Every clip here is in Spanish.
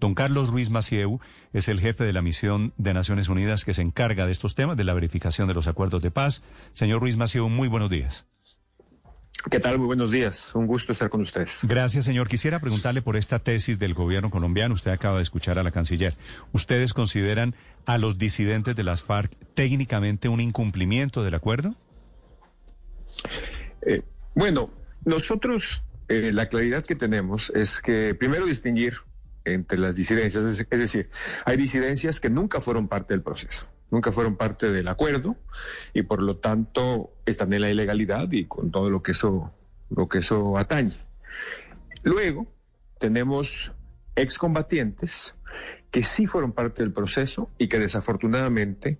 Don Carlos Ruiz Macieu es el jefe de la misión de Naciones Unidas que se encarga de estos temas, de la verificación de los acuerdos de paz. Señor Ruiz Macieu, muy buenos días. ¿Qué tal? Muy buenos días. Un gusto estar con ustedes. Gracias, señor. Quisiera preguntarle por esta tesis del gobierno colombiano. Usted acaba de escuchar a la canciller. ¿Ustedes consideran a los disidentes de las FARC técnicamente un incumplimiento del acuerdo? Eh, bueno, nosotros eh, la claridad que tenemos es que primero distinguir entre las disidencias, es, decir, hay disidencias que nunca fueron parte del proceso nunca fueron parte del acuerdo y por lo tanto están en la ilegalidad y con todo lo que eso, lo que eso atañe. Luego tenemos excombatientes que sí fueron parte del proceso y que desafortunadamente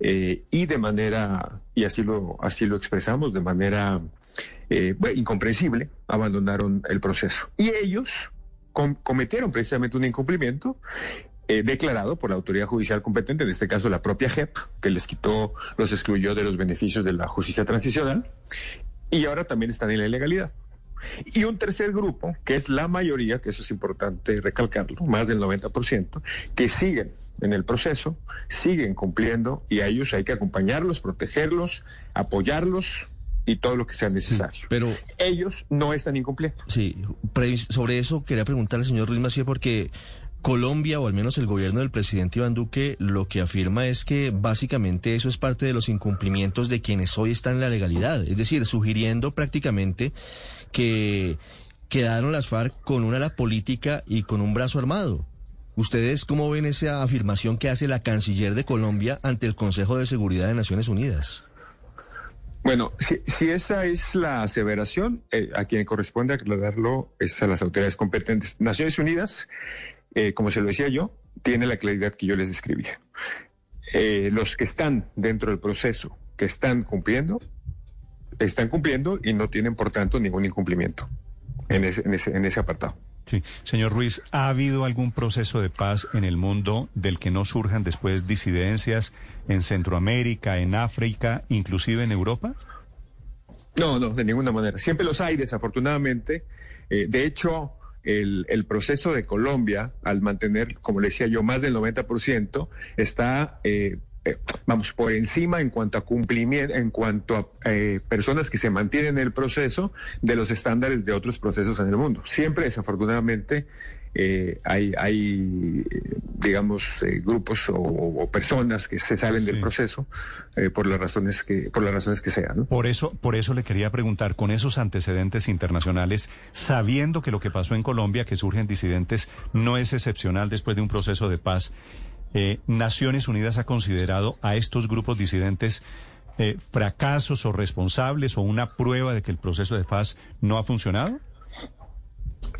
eh, y de manera, y así lo, así lo expresamos, de manera eh, incomprensible, abandonaron el proceso. Y ellos com cometieron precisamente un incumplimiento eh, declarado por la autoridad judicial competente, en este caso la propia JEP, que les quitó, los excluyó de los beneficios de la justicia transicional, y ahora también están en la ilegalidad. Y un tercer grupo, que es la mayoría, que eso es importante recalcarlo, más del 90%, que siguen en el proceso, siguen cumpliendo y a ellos hay que acompañarlos, protegerlos, apoyarlos y todo lo que sea necesario. Sí, pero ellos no están incumpliendo. Sí, sobre eso quería preguntarle al señor Ruiz Macié porque Colombia, o al menos el gobierno del presidente Iván Duque, lo que afirma es que básicamente eso es parte de los incumplimientos de quienes hoy están en la legalidad. Es decir, sugiriendo prácticamente que quedaron las FARC con una ala política y con un brazo armado. ¿Ustedes cómo ven esa afirmación que hace la canciller de Colombia ante el Consejo de Seguridad de Naciones Unidas? Bueno, si, si esa es la aseveración, eh, a quien corresponde aclararlo es a las autoridades competentes. Naciones Unidas eh, como se lo decía yo, tiene la claridad que yo les describía. Eh, los que están dentro del proceso, que están cumpliendo, están cumpliendo y no tienen, por tanto, ningún incumplimiento en ese, en ese, en ese apartado. Sí. Señor Ruiz, ¿ha habido algún proceso de paz en el mundo del que no surjan después disidencias en Centroamérica, en África, inclusive en Europa? No, no, de ninguna manera. Siempre los hay, desafortunadamente. Eh, de hecho, el, el, proceso de Colombia, al mantener, como le decía yo, más del 90%, está, eh, eh, vamos, por encima en cuanto a cumplimiento, en cuanto a eh, personas que se mantienen en el proceso de los estándares de otros procesos en el mundo. Siempre, desafortunadamente, eh, hay, hay, digamos, eh, grupos o, o, personas que se salen sí. del proceso eh, por las razones que, por las razones que sean. ¿no? Por eso, por eso le quería preguntar, con esos antecedentes internacionales, sabiendo que lo que pasó en Colombia, que surgen disidentes, no es excepcional después de un proceso de paz, eh, Naciones Unidas ha considerado a estos grupos disidentes eh, fracasos o responsables o una prueba de que el proceso de paz no ha funcionado?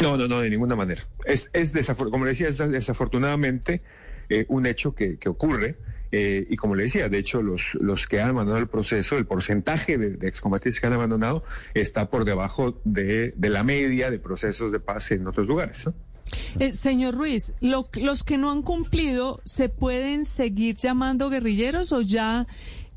No, no, no, de ninguna manera. Es, es como le decía, es desafortunadamente eh, un hecho que, ocurre. Eh, y como le decía, de hecho, los, los que han abandonado el proceso, el porcentaje de, de excombatientes que han abandonado está por debajo de, de, la media de procesos de paz en otros lugares. ¿no? Eh, señor Ruiz, lo, los que no han cumplido, ¿se pueden seguir llamando guerrilleros o ya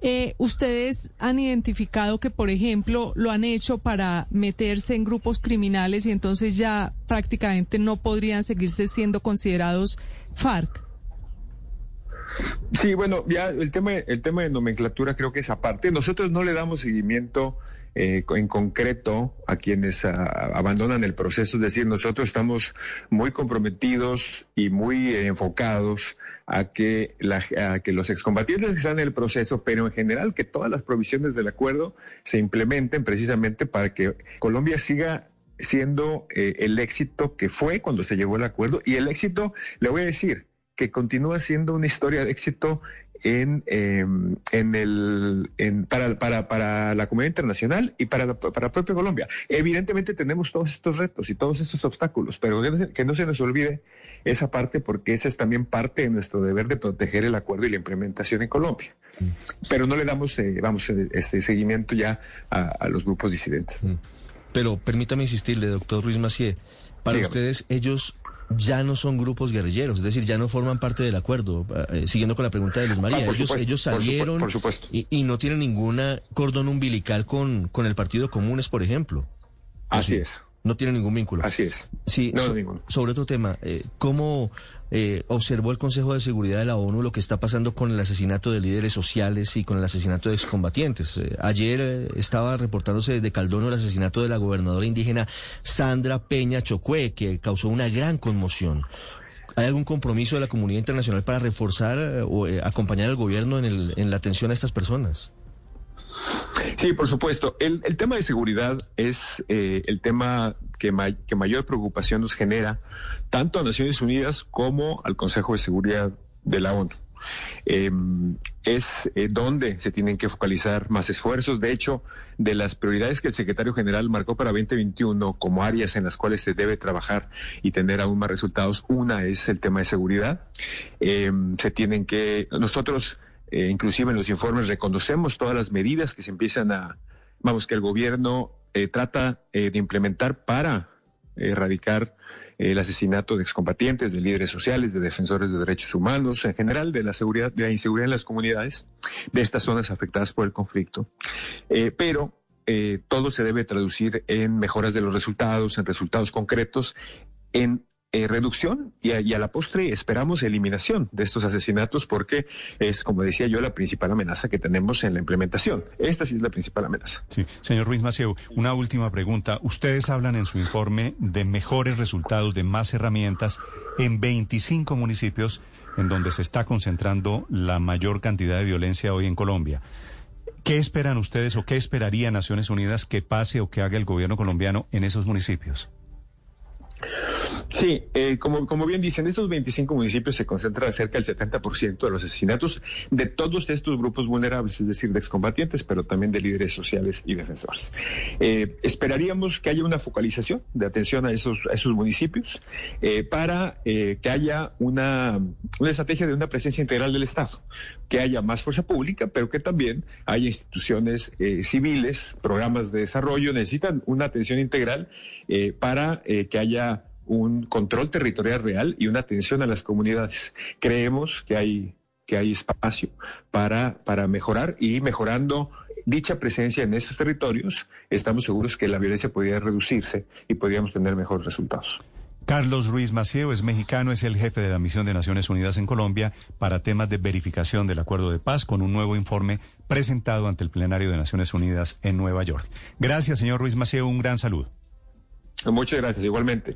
eh, ustedes han identificado que, por ejemplo, lo han hecho para meterse en grupos criminales y entonces ya prácticamente no podrían seguirse siendo considerados FARC? Sí, bueno, ya el tema, el tema de nomenclatura creo que es aparte. Nosotros no le damos seguimiento eh, en concreto a quienes a, abandonan el proceso, es decir, nosotros estamos muy comprometidos y muy enfocados a que, la, a que los excombatientes están en el proceso, pero en general que todas las provisiones del acuerdo se implementen precisamente para que Colombia siga siendo eh, el éxito que fue cuando se llegó el acuerdo y el éxito, le voy a decir, que continúa siendo una historia de éxito en, em, en el, en, para, para, para, la comunidad internacional y para la, para propia Colombia. Evidentemente tenemos todos estos retos y todos estos obstáculos, pero que no, se, que no se nos olvide esa parte porque esa es también parte de nuestro deber de proteger el acuerdo y la implementación en Colombia. Pero no le damos, eh, vamos, este seguimiento ya a, a, los grupos disidentes. Pero permítame insistirle, doctor Ruiz Macié, para Dígame. ustedes ellos ya no son grupos guerrilleros, es decir, ya no forman parte del acuerdo. Eh, siguiendo con la pregunta de Luz María, Ah, ellos, supuesto, ellos por supu- salieron por supuesto. Y, y no tienen ninguna cordón umbilical con, con el Partido Comunes, por ejemplo. Así sí. es, No tienen ningún vínculo. así es. Sí, No, so- ninguno. sobre otro tema, eh, ¿cómo eh, observó el Consejo de Seguridad de la ONU lo que está pasando con el asesinato de líderes sociales y con el asesinato de excombatientes? Eh, ayer eh, estaba reportándose desde Caldono el asesinato de la gobernadora indígena Sandra Peña Chocue, que causó una gran conmoción. ¿Hay algún compromiso de la comunidad internacional para reforzar o eh, acompañar al gobierno en, el, en la atención a estas personas? Sí, por supuesto. El, tema de seguridad es eh, el tema que, ma- que mayor preocupación nos genera tanto a Naciones Unidas como al Consejo de Seguridad de la ONU. Eh, es eh, donde se tienen que focalizar más esfuerzos. De hecho, de las prioridades que el secretario general marcó para 2021 como áreas en las cuales se debe trabajar y tener aún más resultados, una es el tema de seguridad. Eh, se tienen que, nosotros eh, inclusive en los informes reconocemos todas las medidas que se empiezan a, vamos, que el gobierno eh, trata eh, de implementar para erradicar eh, el asesinato de excombatientes, de líderes sociales, de defensores de derechos humanos, en general de la seguridad, de la inseguridad en las comunidades de estas zonas afectadas por el conflicto. Pero todo se debe traducir en mejoras de los resultados, en resultados concretos, en eh, reducción y a, y a la postre esperamos eliminación de estos asesinatos porque es, como decía yo, la principal amenaza que tenemos en la implementación. Esta sí es la principal amenaza. Sí. Señor Ruiz Macieu, una última pregunta. Ustedes hablan en su informe de mejores resultados, de más herramientas en 25 municipios en donde se está concentrando la mayor cantidad de violencia hoy en Colombia. ¿Qué esperan ustedes o qué esperaría Naciones Unidas que pase o que haga el gobierno colombiano en esos municipios? Sí, eh, como, como bien dicen, estos 25 municipios se concentra cerca del 70% de los asesinatos de todos estos grupos vulnerables, es decir, de excombatientes, pero también de líderes sociales y defensores. Eh, esperaríamos que haya una focalización de atención a esos, a esos municipios eh, para eh, que haya una, una estrategia de una presencia integral del Estado, que haya más fuerza pública, pero que también haya instituciones eh, civiles, programas de desarrollo, necesitan una atención integral eh, para que haya un control territorial real y una atención a las comunidades. Creemos que hay, que hay espacio para, para mejorar y mejorando dicha presencia en esos territorios, estamos seguros que la violencia podría reducirse y podríamos tener mejores resultados. Carlos Ruiz Macieo es mexicano, es el jefe de la misión de Naciones Unidas en Colombia para temas de verificación del acuerdo de paz con un nuevo informe presentado ante el plenario de Naciones Unidas en Nueva York. Gracias, señor Ruiz Macieo, un gran saludo. Muchas gracias, igualmente.